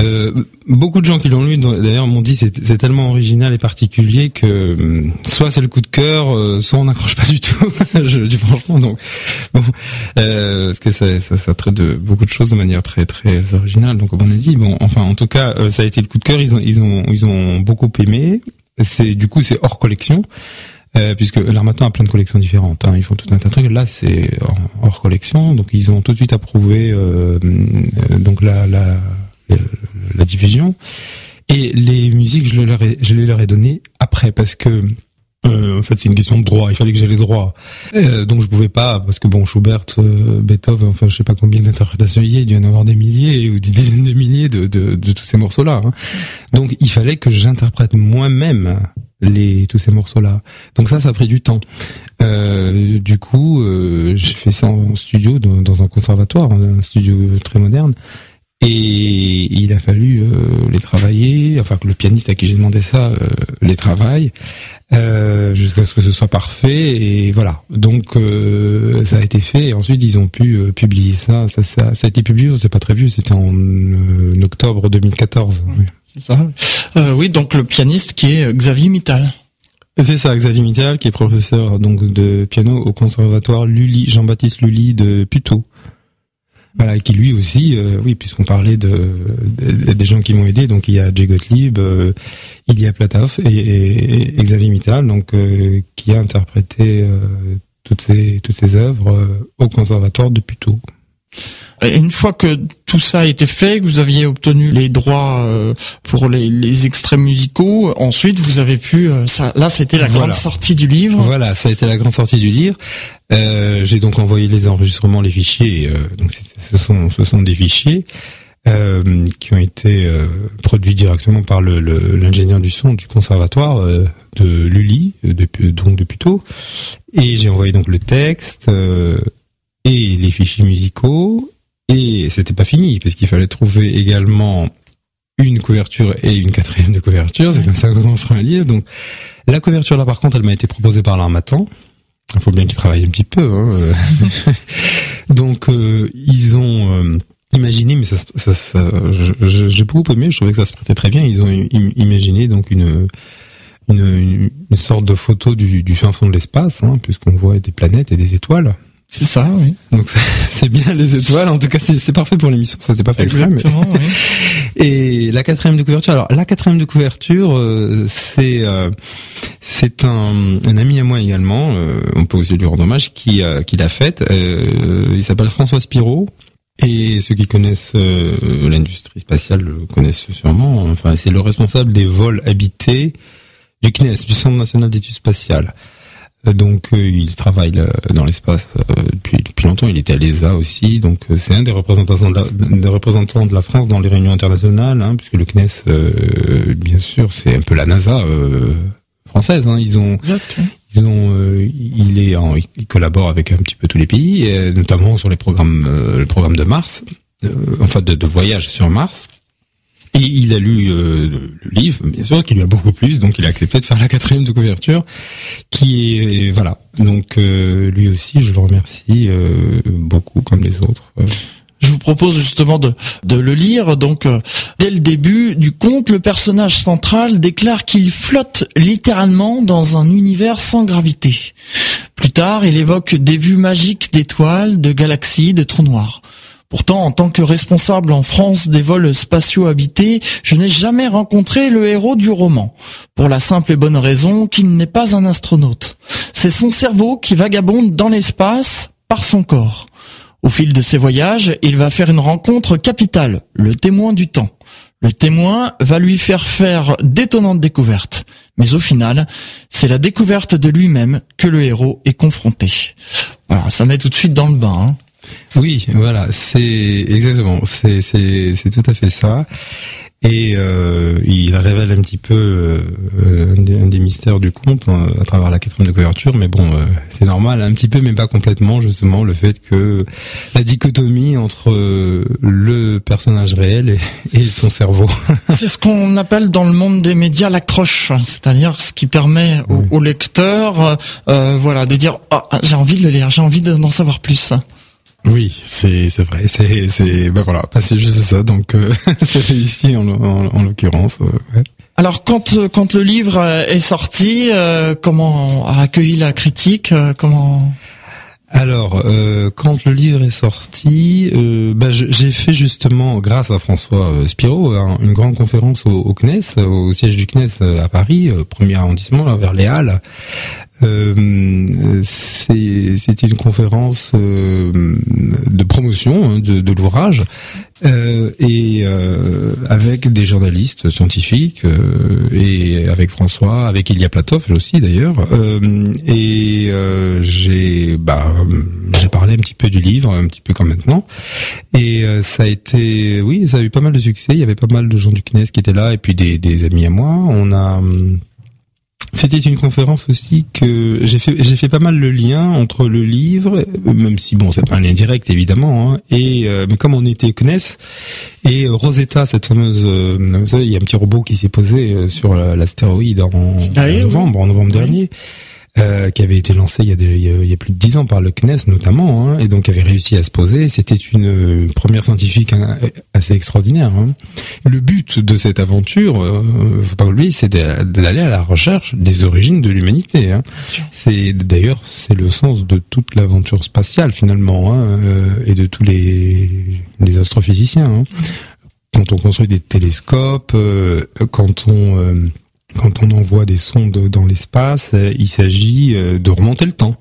[SPEAKER 2] Euh, beaucoup de gens qui l'ont lu d'ailleurs m'ont dit c'est, c'est tellement original et particulier que hum, soit c'est le coup de cœur, euh, soit on n'accroche pas du tout. <laughs> je dis franchement donc bon, euh, parce que ça, ça, ça, traite de beaucoup de choses de manière très très originale. Donc on a dit bon, enfin en tout cas ça a été le coup de cœur. Ils ont ils ont ils ont beaucoup aimé c'est du coup c'est hors collection. Euh, puisque l'Armatan a plein de collections différentes. Hein. Ils font tout un tas de trucs. Là, c'est hors, collection, donc ils ont tout de suite approuvé euh, euh, donc la, la, la, diffusion. Et les musiques, je, leur ai, je les leur ai données après parce que euh, en fait, c'est une question de droit. Il fallait que j'aie les droits. Euh, donc, je pouvais pas, parce que bon, Schubert, euh, Beethoven, enfin, je sais pas combien d'interprétations il y a. Il doit y en avoir des milliers ou des dizaines de milliers de, de, de tous ces morceaux-là. Hein. Donc, il fallait que j'interprète moi-même les tous ces morceaux-là. Donc ça, ça a pris du temps. Euh, du coup, j'ai fait ça en studio dans, dans, un conservatoire, un studio très moderne. Et il a fallu les travailler, enfin que le pianiste à qui j'ai demandé ça les travaille. Euh, jusqu'à ce que ce soit parfait et voilà. Donc euh, ça a été fait et ensuite ils ont pu euh, publier ça. Ça, ça. ça, a été publié, c'est pas très vieux, c'était en octobre 2014. Oui.
[SPEAKER 1] C'est ça. oui, donc le pianiste qui est Xavier Mittal.
[SPEAKER 2] C'est ça, Xavier Mittal, qui est professeur donc de piano au conservatoire Lully, Jean-Baptiste Lully de Puteaux. Voilà, qui lui aussi, euh, oui, puisqu'on parlait de, des gens qui m'ont aidé, donc il y a Jay Gottlieb, euh, il y a Platov et, Xavier Mittal, donc euh, qui a interprété toutes ces toutes ces œuvres au conservatoire de Puteaux.
[SPEAKER 1] Une fois que tout ça a été fait, que vous aviez obtenu les droits euh, pour les, les extraits musicaux, ensuite vous avez pu. Euh, ça, là, c'était la grande sortie du livre.
[SPEAKER 2] Voilà, ça a été la grande sortie du livre. Euh, J'ai donc envoyé les enregistrements, les fichiers. Euh, donc ce sont ce sont des fichiers. Euh, qui ont été produits directement par l'ingénieur le, du son du conservatoire de Lully, depuis, donc depuis tôt. Et j'ai envoyé donc le texte et les fichiers musicaux. Et c'était pas fini, puisqu'il fallait trouver également une couverture et une quatrième de couverture. C'est comme ça qu'on commencera à lire. Donc, la couverture là, par contre, elle m'a été proposée par l'Armatan. Il faut bien qu'ils travaillent un petit peu. Hein. <laughs> donc, euh, ils ont euh, imaginé, mais ça, j'ai beaucoup aimé. Je trouvais que ça se prêtait très bien. Ils ont imaginé donc une une, une sorte de photo du, du fin fond de l'espace, hein, puisqu'on voit des planètes et des étoiles.
[SPEAKER 1] C'est ça, oui.
[SPEAKER 2] Donc <laughs> c'est bien les étoiles. En tout cas, c'est parfait pour l'émission. Ça n'était pas fait
[SPEAKER 1] Exactement. oui. <laughs>
[SPEAKER 2] Et la quatrième de couverture. Alors la quatrième de couverture, euh, c'est euh, c'est un, un, ami à moi également. Euh, on peut aussi lui rendre hommage qui qui l'a faite. il s'appelle François Spiro. Et ceux qui connaissent l'industrie spatiale le connaissent sûrement. Enfin, c'est le responsable des vols habités du CNES, du Centre national d'études spatiales. Euh, donc euh, il travaille dans l'espace euh, depuis, depuis longtemps. Il était à l'ESA aussi. Donc c'est un des représentants de, la, des représentants de la France dans les réunions internationales, hein, puisque le CNES, bien sûr, c'est un peu la NASA française. Hein. Ils ont Ils ont, il est, en, il collabore avec un petit peu tous les pays, notamment sur les programmes, le programme de Mars, enfin de, de voyage sur Mars. Et il a lu euh, le livre, bien sûr, qui lui a beaucoup plu, donc il a accepté de faire la quatrième de couverture, qui est voilà. Donc euh, lui aussi, je le remercie euh, beaucoup, comme les autres.
[SPEAKER 1] Je vous propose justement de, de le lire. Donc, dès le début du conte, le personnage central déclare qu'il flotte littéralement dans un univers sans gravité. Plus tard, il évoque des vues magiques d'étoiles, de galaxies, de trous noirs. Pourtant, en tant que responsable en France des vols spatiaux habités, je n'ai jamais rencontré le héros du roman, pour la simple et bonne raison qu'il n'est pas un astronaute. C'est son cerveau qui vagabonde dans l'espace par son corps. Au fil de ses voyages, il va faire une rencontre capitale, le témoin du temps. Le témoin va lui faire faire d'étonnantes découvertes. Mais au final, c'est la découverte de lui-même que le héros est confronté. Voilà, ça met tout de suite dans le bain. Hein.
[SPEAKER 2] Oui, voilà, c'est exactement, c'est c'est c'est tout à fait ça. Et euh, il révèle un petit peu euh, un, des, mystères du conte hein, à travers la quatrième de couverture, mais bon, euh, c'est normal, un petit peu, mais pas complètement, justement, le fait que la dichotomie entre le personnage réel et, son cerveau. <laughs>
[SPEAKER 1] c'est ce qu'on appelle dans le monde des médias l'accroche, c'est-à-dire ce qui permet au, lecteur, voilà, de dire, ah, j'ai envie de le lire, j'ai envie d'en savoir plus.
[SPEAKER 2] Oui, c'est c'est vrai, c'est c'est ben voilà, bah, c'est juste ça. Donc euh, <laughs> c'est réussi en, en, l'occurrence. Euh,
[SPEAKER 1] Alors quand euh, quand le livre est sorti, comment a accueilli la critique Comment?
[SPEAKER 2] Alors, quand le livre est sorti, bah, j'ai fait justement, grâce à François Spiro, une grande conférence au, au, CNES, au siège du CNES à Paris, premier arrondissement, là, vers les Halles, euh, C'était une conférence euh, de promotion hein, de, de l'ouvrage euh, et euh, avec des journalistes scientifiques euh, et avec François, avec Elia Platov aussi d'ailleurs. et j'ai bah, j'ai parlé un petit peu du livre, un petit peu comme maintenant. Et ça a été, oui, ça a eu pas mal de succès. Il y avait pas mal de gens du CNES qui étaient là et puis des, des amis à moi. On a c'était une conférence aussi que j'ai fait. J'ai fait pas mal le lien entre le livre, même si bon, c'est pas un lien direct évidemment, hein, et euh, mais comme on était CNES et Rosetta, cette fameuse, euh, vous savez, il y a un petit robot qui s'est posé euh, sur l'astéroïde en, ah novembre, en novembre dernier. Euh, qui avait été lancé il y, a il, y a, plus de dix ans par le CNES notamment, hein, et donc avait réussi à se poser. C'était une, première scientifique hein, assez extraordinaire. Hein. Le but de cette aventure, euh, faut pas oublier, c'est d'aller à la recherche des origines de l'humanité. Hein. C'est d'ailleurs c'est le sens de toute l'aventure spatiale finalement, hein, euh, et de tous les, les astrophysiciens. Quand on construit des télescopes, euh, quand on quand on envoie des sondes dans l'espace, euh, il s'agit euh, de remonter le temps.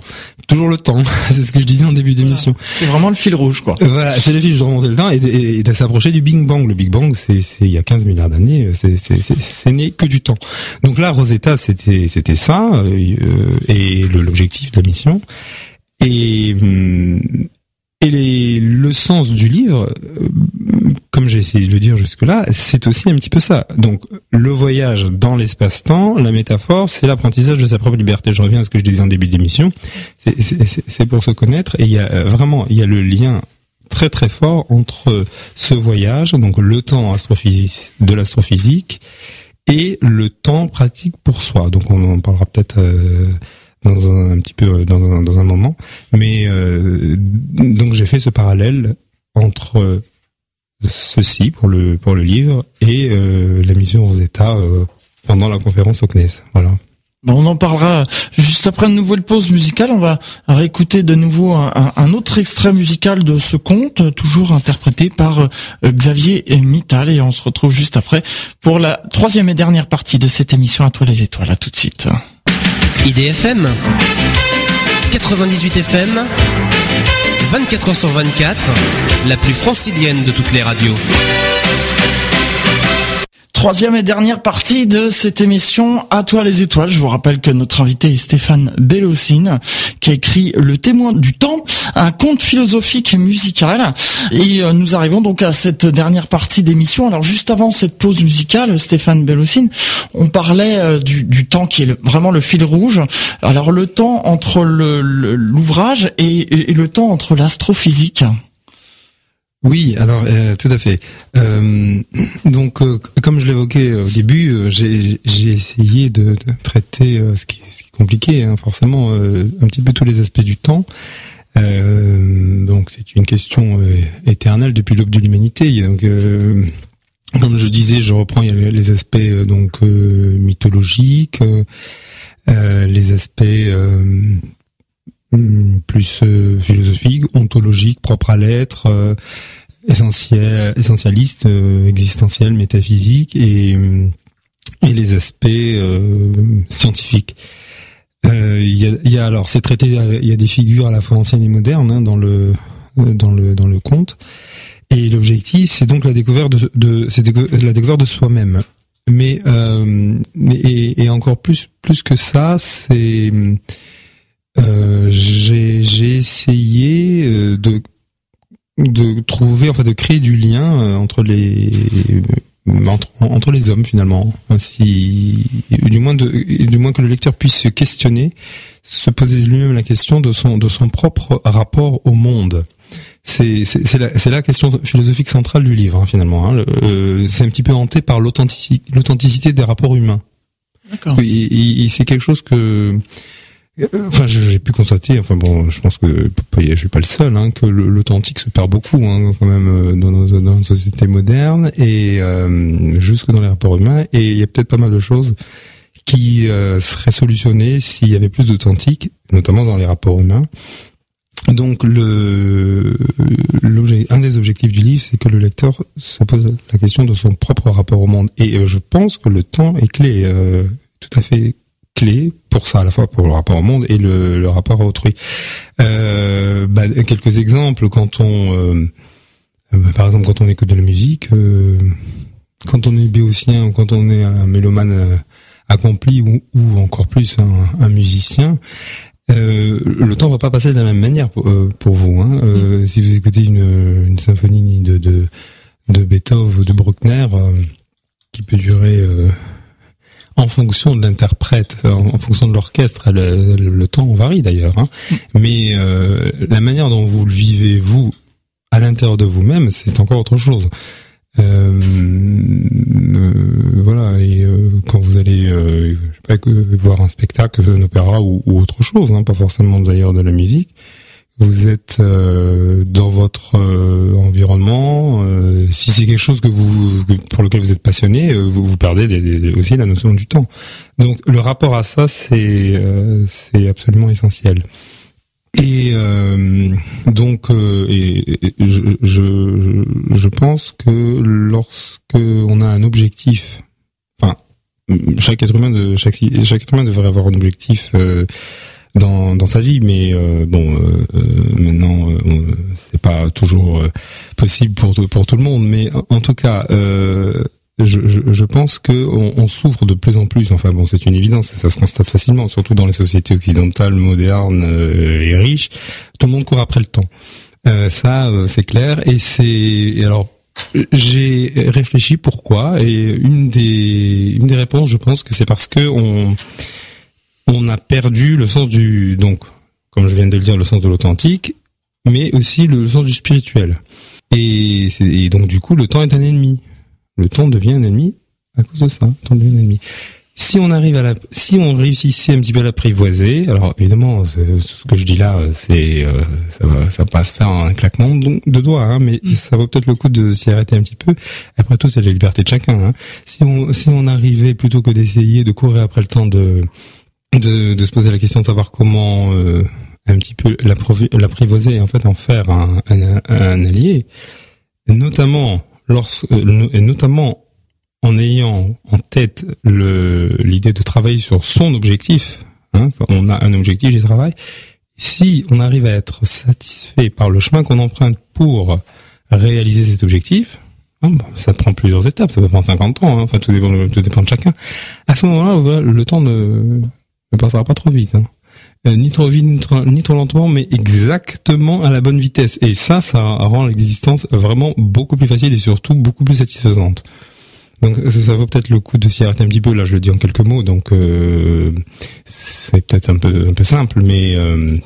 [SPEAKER 2] Toujours le temps, <laughs> c'est ce que je disais en début d'émission.
[SPEAKER 1] C'est vraiment le fil rouge, quoi.
[SPEAKER 2] Voilà, c'est le fil de remonter le temps et, de s'approcher du Big Bang. Le Big Bang, c'est il y a 15 milliards d'années, c'est n'est que du temps. Donc là, Rosetta, c'était c'était ça, euh, et l'objectif de la mission. Et hum, et les, le sens du livre, euh, comme j'ai essayé de le dire jusque-là, c'est aussi un petit peu ça. Donc, le voyage dans l'espace-temps, la métaphore, c'est l'apprentissage de sa propre liberté. Je reviens à ce que je disais en début d'émission. C'est pour se connaître. Et il y a euh, vraiment, il y a le lien très très fort entre ce voyage, donc le temps astrophysique, de l'astrophysique, et le temps pratique pour soi. Donc, on en parlera peut-être. Euh, dans un, petit peu euh, dans un, dans un moment. Mais euh, donc j'ai fait ce parallèle entre ceci pour le pour le livre et euh, la mission aux États pendant la conférence au CNES. Voilà.
[SPEAKER 1] on en parlera juste après une nouvelle pause musicale. On va réécouter de nouveau un, un autre extrait musical de ce conte, toujours interprété par Xavier Mittal. Et on se retrouve juste après pour la troisième et dernière partie de cette émission à toi les étoiles. À tout de suite.
[SPEAKER 3] IDFM 98 FM 24 h sur 24, la plus francilienne de toutes les radios.
[SPEAKER 1] Troisième et dernière partie de cette émission À toi les étoiles. Je vous rappelle que notre invité est Stéphane Bellocine, qui a écrit Le témoin du temps, un conte philosophique et musical. Et euh, nous arrivons donc à cette dernière partie d'émission. Alors juste avant cette pause musicale, Stéphane Bellocine, on parlait euh, du, temps qui est vraiment le fil rouge. Alors le temps entre l'ouvrage et le temps entre l'astrophysique.
[SPEAKER 2] Oui, alors euh, tout à fait. Euh, donc, euh, comme je l'évoquais au début, euh, j'ai essayé de, de traiter ce qui, ce, qui, est compliqué, hein, forcément, un petit peu tous les aspects du temps. donc, c'est une question éternelle depuis l'aube de l'humanité. Donc, comme je disais, je reprends les aspects donc mythologiques, les aspects plus euh, philosophique, ontologique, propre à l'être, euh, essentiel, essentialiste, euh, existentiel, métaphysique et, et les aspects scientifiques. Il y, a, y, a, alors c'est traité, il y a des figures à la fois anciennes et modernes hein, dans le dans le dans le conte. Et l'objectif, c'est donc la découverte de, de c'est la découverte de soi-même. Mais, euh, mais et, et, encore plus plus que ça, c'est euh, j'ai essayé euh, de de trouver, enfin de créer du lien euh, entre les entre, entre les hommes finalement, si du moins de, du moins que le lecteur puisse se questionner, se poser lui-même la question de son de son propre rapport au monde. C'est c'est la, la question philosophique centrale du livre hein, finalement. Hein. c'est un petit peu hanté par l'authenticité l'authenticité des rapports humains. D'accord. C'est quelque chose que Enfin, j'ai pu constater, enfin bon, je pense que je suis pas le seul, hein, que l'authentique se perd beaucoup hein, quand même euh, dans nos, dans nos sociétés modernes et euh, jusque dans les rapports humains. Et il y a peut-être pas mal de choses qui euh, seraient solutionnées s'il y avait plus d'authentique, notamment dans les rapports humains. Donc le un des objectifs du livre, c'est que le lecteur se pose la question de son propre rapport au monde. Et euh, je pense que le temps est clé, tout à fait clé pour ça, à la fois pour le rapport au monde et le, le rapport à autrui. Euh, bah, quelques exemples, quand on, euh, bah, par exemple, quand on écoute de la musique, euh, quand on est béotien ou quand on est un mélomane euh, accompli ou, ou, encore plus un, un musicien, euh, le temps va pas passer de la même manière pour, pour vous. Hein. Mm. Si vous écoutez une, une symphonie de, de, de Beethoven ou de Bruckner, qui peut durer en fonction de l'interprète, en, fonction de l'orchestre, le, temps varie d'ailleurs. Hein. Mais euh, la manière dont vous le vivez vous à l'intérieur de vous-même, c'est encore autre chose. Euh, euh, voilà. Et quand vous allez, je sais pas, voir un spectacle, un opéra ou, ou autre chose, hein, pas forcément d'ailleurs de la musique vous êtes euh, dans votre euh, environnement, euh, si c'est quelque chose que vous pour lequel vous êtes passionné, vous, vous perdez des, aussi la notion du temps. Donc le rapport à ça, c'est c'est absolument essentiel. Et donc, et, je, je, je pense que lorsque on a un objectif, enfin, chaque être humain de chaque chaque être humain devrait avoir un objectif dans, dans sa vie, mais euh, bon, euh, euh maintenant euh, c'est pas toujours possible pour pour tout le monde, mais en, tout cas, je, je, je, pense que on, on, souffre de plus en plus. Enfin bon, c'est une évidence, ça se constate facilement, surtout dans les sociétés occidentales modernes et riches. Tout le monde court après le temps. ça, c'est clair, et c'est alors j'ai réfléchi pourquoi et une des une des réponses, je pense que c'est parce que on on a perdu le sens du donc comme je viens de le dire le sens de l'authentique mais aussi le, sens du spirituel. Et, et, donc du coup le temps est un ennemi. Le temps devient un ennemi à cause de ça. Le temps devient un ennemi. Si on arrive à la si on réussissait un petit peu à l'apprivoiser alors évidemment ce que je dis là c'est euh, ça va ça va pas se faire un claquement de doigts hein, mais mm. ça vaut peut-être le coup de s'y arrêter un petit peu. Après tout c'est la liberté de chacun hein. si on si on arrivait plutôt que d'essayer de courir après le temps de de, de, se poser la question de savoir comment euh, un petit peu l'apprivoiser en fait en faire un, un, un allié, notamment lorsque, euh, et notamment en ayant en tête l'idée de travailler sur son objectif. Hein, on a un objectif du travail. Si on arrive à être satisfait par le chemin qu'on emprunte pour réaliser cet objectif, Ah, ça prend plusieurs étapes, ça peut prendre 50 ans, hein. enfin tout dépend, tout dépend de chacun. À ce moment-là, le temps ne, ne passera pas trop vite. Hein. Euh, ni trop vite, ni trop, lentement, mais exactement à la bonne vitesse. Et ça, ça rend l'existence vraiment beaucoup plus facile et surtout beaucoup plus satisfaisante. Donc ça, vaut peut-être le coup de s'y arrêter un petit peu. Là, je le dis en quelques mots, donc euh, c'est peut-être un peu un peu simple, mais euh,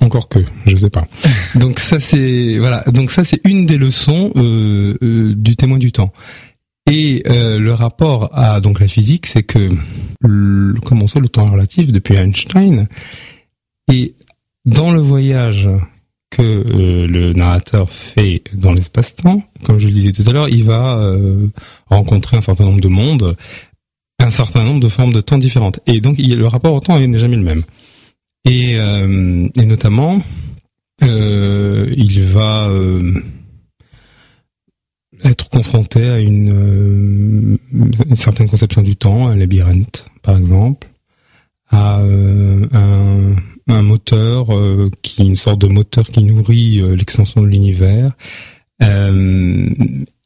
[SPEAKER 2] encore que, je sais pas. Donc ça c'est voilà. Donc ça c'est une des leçons euh, euh, du témoin du temps. Et euh, le rapport à donc la physique, c'est que le, comme on sait le temps relatif depuis Einstein, et dans le voyage que le narrateur fait dans l'espace-temps, comme je le disais tout à l'heure, il va rencontrer un certain nombre de mondes, un certain nombre de formes de temps différentes. Et donc il, le rapport au temps n'est jamais le même. Et, euh, et notamment, euh, il va euh, être confronté à une, une, certaine conception du temps, un labyrinthe par exemple, à un, un, moteur qui une sorte de moteur qui nourrit l'extension de l'univers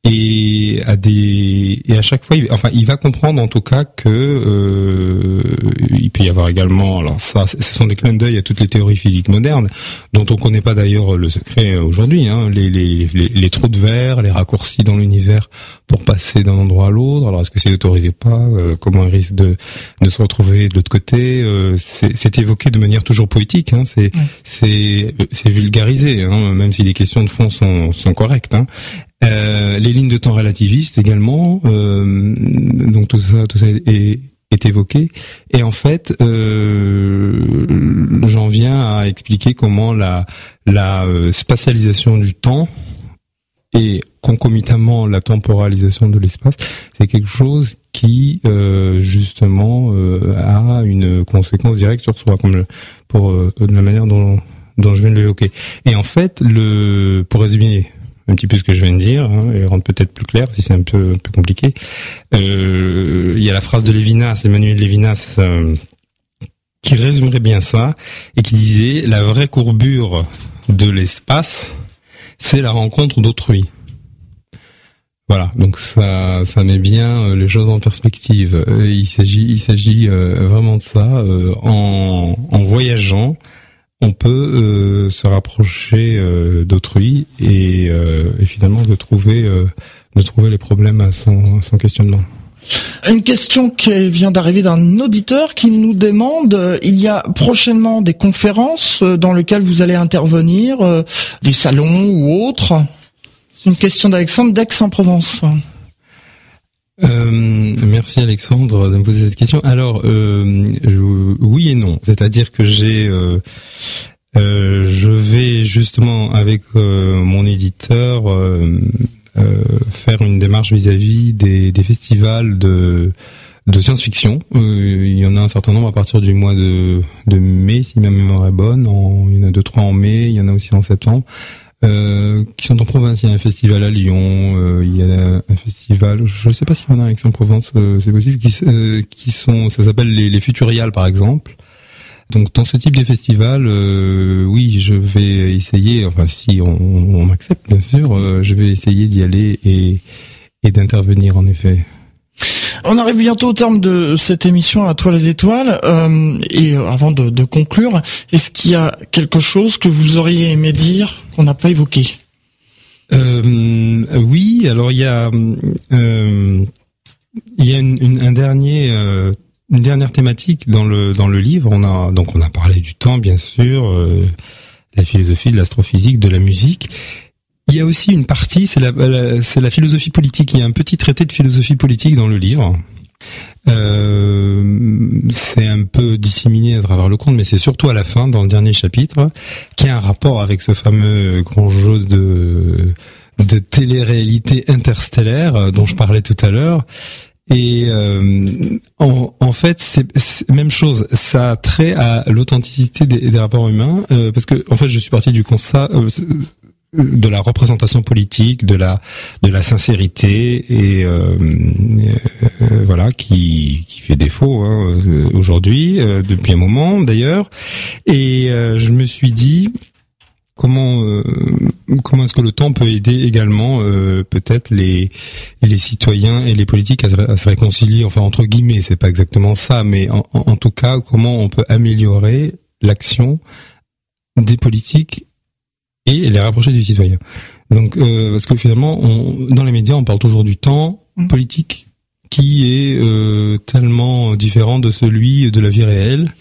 [SPEAKER 2] et à des et à chaque fois, il, enfin, il va comprendre en tout cas que euh, il peut y avoir également, alors ça, ce sont des clins d'œil à toutes les théories physiques modernes, dont on connaît pas d'ailleurs le secret aujourd'hui, hein, les, les, les, les, trous de verre, les raccourcis dans l'univers pour passer d'un endroit à l'autre. Alors est-ce que c'est autorisé ou pas? Euh, Comment il risque de, de se retrouver de l'autre côté? Euh, C'est évoqué de manière toujours poétique, hein, c'est c'est c'est vulgarisé, hein, même si les questions de fond sont, sont correctes. Hein. Euh, les lignes de temps relativistes également. Euh, donc tout ça, tout ça est, est évoqué. Et en fait, euh, j'en viens à expliquer comment la, la euh, spatialisation du temps et concomitamment la temporalisation de l'espace, c'est quelque chose qui euh, justement euh, a une conséquence directe sur soi, comme pour de la manière dont, dont je viens de l'évoquer. Et en fait, le pour résumer un petit peu ce que je viens de dire, hein, et rendre peut-être plus clair si c'est un peu, un peu compliqué. Euh, il y a la phrase de Lévinas, Emmanuel Lévinas, euh, qui résumerait bien ça, et qui disait, la vraie courbure de l'espace, c'est la rencontre d'autrui. Voilà, donc ça, ça met bien euh, les choses en perspective. Il s'agit, il s'agit vraiment de ça en, en voyageant, on peut euh, se rapprocher euh, d'autrui et, euh, et, finalement de trouver de trouver les problèmes son, son questionnement.
[SPEAKER 1] Une question qui vient d'arriver d'un auditeur qui nous demande il y a prochainement des conférences dans lesquelles vous allez intervenir, des salons ou autres. C'est une question d'Alexandre d'Aix-en-Provence.
[SPEAKER 2] Euh, merci Alexandre de me poser cette question. Alors euh, oui et non, c'est-à-dire que j'ai, euh, euh je vais justement avec euh, mon éditeur faire une démarche vis-à-vis des, des, festivals de de science-fiction. il y en a un certain nombre à partir du mois de, de mai, si ma mémoire est bonne. Il y en a deux trois en mai, il y en a aussi en septembre. Euh, qui sont en province. Il y a un festival à Lyon, euh, il y a un festival, je ne sais pas s'il y en a un Aix-en-Provence, euh, c'est possible, qui, qui sont, ça s'appelle les, les Futuriales par exemple. Donc dans ce type de festival, oui, je vais essayer, enfin si on, on m'accepte bien sûr, je vais essayer d'y aller et, et d'intervenir en effet.
[SPEAKER 1] On arrive bientôt au terme de cette émission à toi les étoiles. Euh, et avant de, de conclure, est-ce qu'il y a quelque chose que vous auriez aimé dire qu'on n'a pas évoqué?
[SPEAKER 2] Euh, Oui, alors il y a euh, il y a une, une, un dernier euh, une dernière thématique dans le dans le livre. On a donc on a parlé du temps bien sûr, euh, la philosophie, de l'astrophysique, de la musique. Il y a aussi une partie, c'est la, c'est la philosophie politique. Il y a un petit traité de philosophie politique dans le livre. Euh, c'est un peu disséminé à travers le conte, mais c'est surtout à la fin, dans le dernier chapitre, qui a un rapport avec ce fameux grand jeu de de télé-réalité interstellaire euh, dont je parlais tout à l'heure. Et euh, en, en, fait, c'est même chose. Ça a trait à l'authenticité des, des, rapports humains, euh, parce que en fait, je suis parti du constat. Euh, de la représentation politique, de la de la sincérité et euh, euh, voilà qui qui fait défaut hein, aujourd'hui euh, depuis un moment d'ailleurs. Et je me suis dit comment comment est-ce que le temps peut aider également euh, peut-être les les citoyens et les politiques à se, réconcilier enfin entre guillemets c'est pas exactement ça mais en, en, tout cas comment on peut améliorer l'action des politiques et les rapprocher du citoyen donc euh, parce que finalement on, dans les médias on parle toujours du temps mmh. politique qui est euh, tellement différent de celui de la vie réelle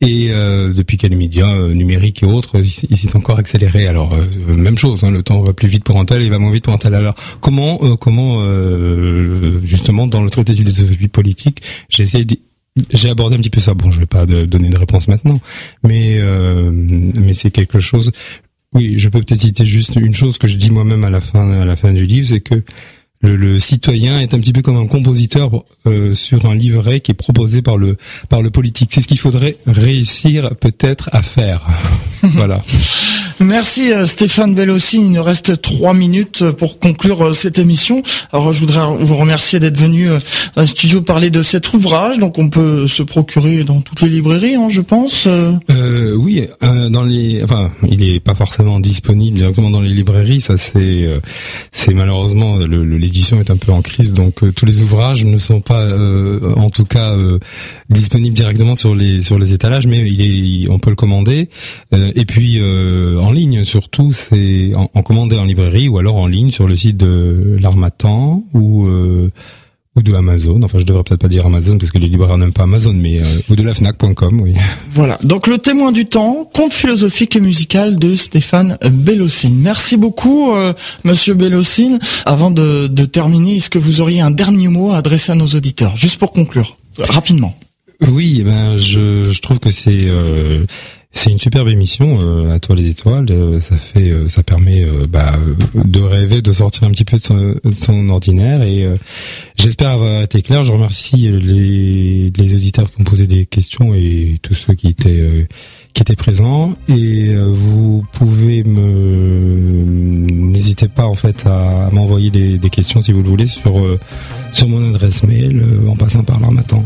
[SPEAKER 2] et euh, depuis qu'il y a les médias euh, numériques et autres, il s'est encore accéléré. Alors euh, même chose, hein, le temps va plus vite pour un tel, il va moins vite pour un tel. Alors comment, comment justement dans le traité de philosophie politique, j'ai essayé j'ai abordé un petit peu ça. Bon, je vais pas donner de réponse maintenant, mais mais c'est quelque chose. Oui, je peux peut-être citer juste une chose que je dis moi-même à la fin à la fin du livre, c'est que le, le, citoyen est un petit peu comme un compositeur euh, sur un livret qui est proposé par le par le politique. C'est ce qu'il faudrait réussir peut-être à faire. <laughs> voilà.
[SPEAKER 1] Merci euh, Stéphane Bellossi. Il nous reste trois minutes pour conclure euh, cette émission. Alors je voudrais vous remercier d'être venu à studio parler de cet ouvrage. Donc on peut se procurer dans toutes les librairies, hein, je pense.
[SPEAKER 2] Euh, oui, dans les. Enfin, il est pas forcément disponible directement dans les librairies. Ça c'est c'est malheureusement le, le l'édition est un peu en crise, donc euh, tous les ouvrages ne sont pas, euh, en tout cas, euh, disponibles directement sur les sur les étalages, mais il est, on peut le commander. et puis en ligne, surtout, c'est en, en commander en librairie ou alors en ligne sur le site de l'Armatan ou ou de Amazon. Enfin, je devrais peut-être pas dire Amazon parce que les libraires n'aiment pas Amazon, mais euh, ou de la Fnac.com, oui.
[SPEAKER 1] Voilà. Donc le témoin du temps, conte philosophique et musical de Stéphane Bellocine. Merci beaucoup, euh, Monsieur Bellocine. Avant de, de terminer, est-ce que vous auriez un dernier mot à adresser à nos auditeurs, juste pour conclure, rapidement
[SPEAKER 2] Oui, eh ben je, je trouve que c'est euh, c'est une superbe émission euh, à toi les étoiles. Euh, ça fait, euh, ça permet bah, de rêver, de sortir un petit peu de son, ordinaire. Et j'espère avoir été clair. Je remercie les, les auditeurs qui ont posé des questions et tous ceux qui étaient qui étaient présents. Et vous pouvez me n'hésitez pas en fait à, m'envoyer des, questions si vous le voulez sur sur mon adresse mail en passant par l'armatan.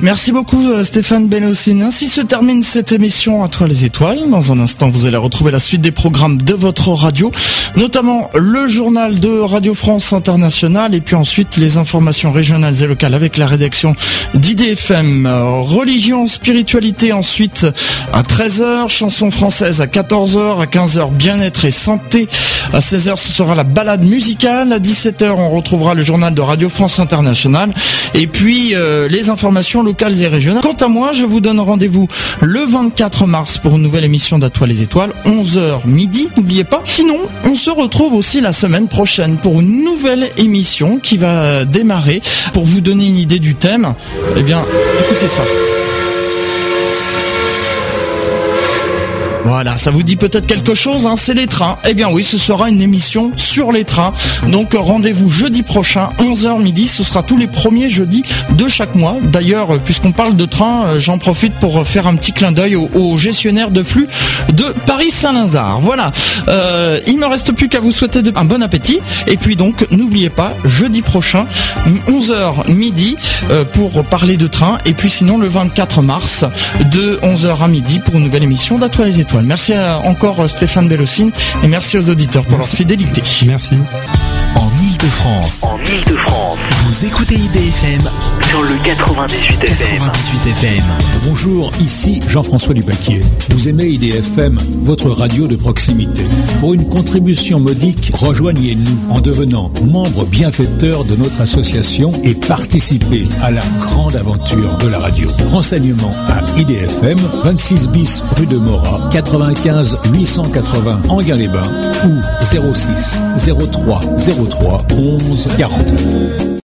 [SPEAKER 1] Merci beaucoup euh, Stéphane Benossine. Ainsi se termine cette émission à toi les étoiles. Dans un instant, vous allez retrouver la suite des programmes de votre radio, notamment le journal de Radio France Internationale et puis ensuite les informations régionales et locales avec la rédaction d'IDFM. Religion, spiritualité ensuite à 13h, chanson française à 14h, à 15h bien-être et santé. À 16h, ce sera la balade musicale. À 17h, on retrouvera le journal de Radio France Internationale et puis euh, les informations locales et régionales. Quant à moi, je vous donne rendez-vous le 24 mars pour une nouvelle émission d'Atoile les étoiles, 11h midi, n'oubliez pas. Sinon, on se retrouve aussi la semaine prochaine pour une nouvelle émission qui va démarrer. Pour vous donner une idée du thème, eh bien, écoutez ça. Voilà, ça vous dit peut-être quelque chose, hein, c'est les trains. Eh bien oui, ce sera une émission sur les trains. Donc rendez-vous jeudi prochain, 11h midi, ce sera tous les premiers jeudis de chaque mois. D'ailleurs, puisqu'on parle de train, euh, j'en profite pour faire un petit clin d'œil au, gestionnaire de flux de Paris-Saint-Lazare. Voilà, euh, il me reste plus qu'à vous souhaiter un bon appétit. Et puis donc, n'oubliez pas, jeudi prochain, 11h midi, euh, pour parler de train. Et puis sinon, le 24 mars, de 11h à midi, pour une nouvelle émission d'Atoile les étoiles. Merci encore Stéphane Bellocine et merci aux auditeurs pour leur fidélité.
[SPEAKER 2] Merci.
[SPEAKER 3] En Ile-de-France. En Ile-de-France. Vous écoutez IDFM sur le 98 FM. 98 FM.
[SPEAKER 4] Bonjour, ici Jean-François Dubaquier. Vous aimez IDFM, votre radio de proximité. Pour une contribution modique, rejoignez-nous en devenant membre bienfaiteur de notre association et participez à la grande aventure de la radio. Renseignements à IDFM, 26 bis rue de Mora, 95 880 Anguin-les-Bains ou 06 03 03四十四点。